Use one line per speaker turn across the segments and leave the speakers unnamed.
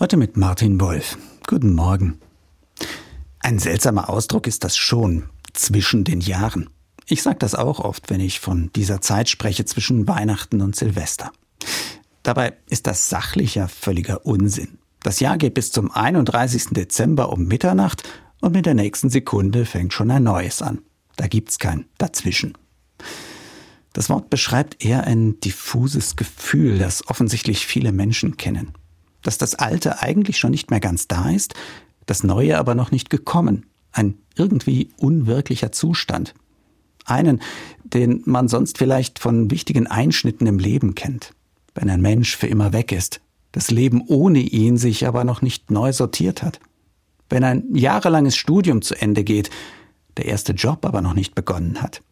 Heute mit Martin Wolf. Guten Morgen. Ein seltsamer Ausdruck ist das schon, zwischen den Jahren. Ich sage das auch oft, wenn ich von dieser Zeit spreche zwischen Weihnachten und Silvester. Dabei ist das sachlicher völliger Unsinn. Das Jahr geht bis zum 31. Dezember um Mitternacht und mit der nächsten Sekunde fängt schon ein neues an. Da gibt's kein Dazwischen. Das Wort beschreibt eher ein diffuses Gefühl, das offensichtlich viele Menschen kennen dass das Alte eigentlich schon nicht mehr ganz da ist, das Neue aber noch nicht gekommen. Ein irgendwie unwirklicher Zustand. Einen, den man sonst vielleicht von wichtigen Einschnitten im Leben kennt. Wenn ein Mensch für immer weg ist, das Leben ohne ihn sich aber noch nicht neu sortiert hat. Wenn ein jahrelanges Studium zu Ende geht, der erste Job aber noch nicht begonnen hat.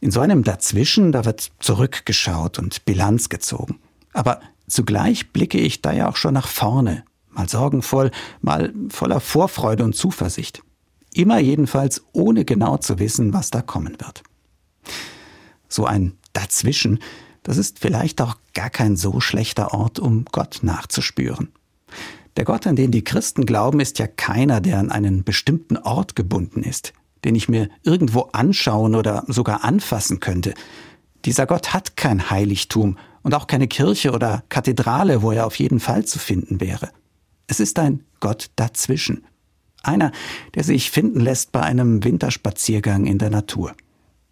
In so einem Dazwischen, da wird zurückgeschaut und Bilanz gezogen. Aber Zugleich blicke ich da ja auch schon nach vorne, mal sorgenvoll, mal voller Vorfreude und Zuversicht. Immer jedenfalls ohne genau zu wissen, was da kommen wird. So ein Dazwischen, das ist vielleicht auch gar kein so schlechter Ort, um Gott nachzuspüren. Der Gott, an den die Christen glauben, ist ja keiner, der an einen bestimmten Ort gebunden ist, den ich mir irgendwo anschauen oder sogar anfassen könnte. Dieser Gott hat kein Heiligtum und auch keine Kirche oder Kathedrale, wo er auf jeden Fall zu finden wäre. Es ist ein Gott dazwischen. Einer, der sich finden lässt bei einem Winterspaziergang in der Natur.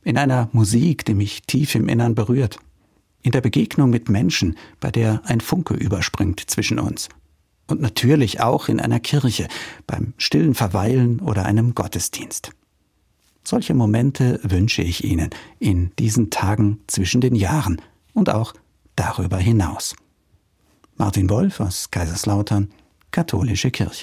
In einer Musik, die mich tief im Innern berührt. In der Begegnung mit Menschen, bei der ein Funke überspringt zwischen uns. Und natürlich auch in einer Kirche, beim stillen Verweilen oder einem Gottesdienst. Solche Momente wünsche ich Ihnen in diesen Tagen zwischen den Jahren und auch darüber hinaus. Martin Wolf aus Kaiserslautern, Katholische Kirche.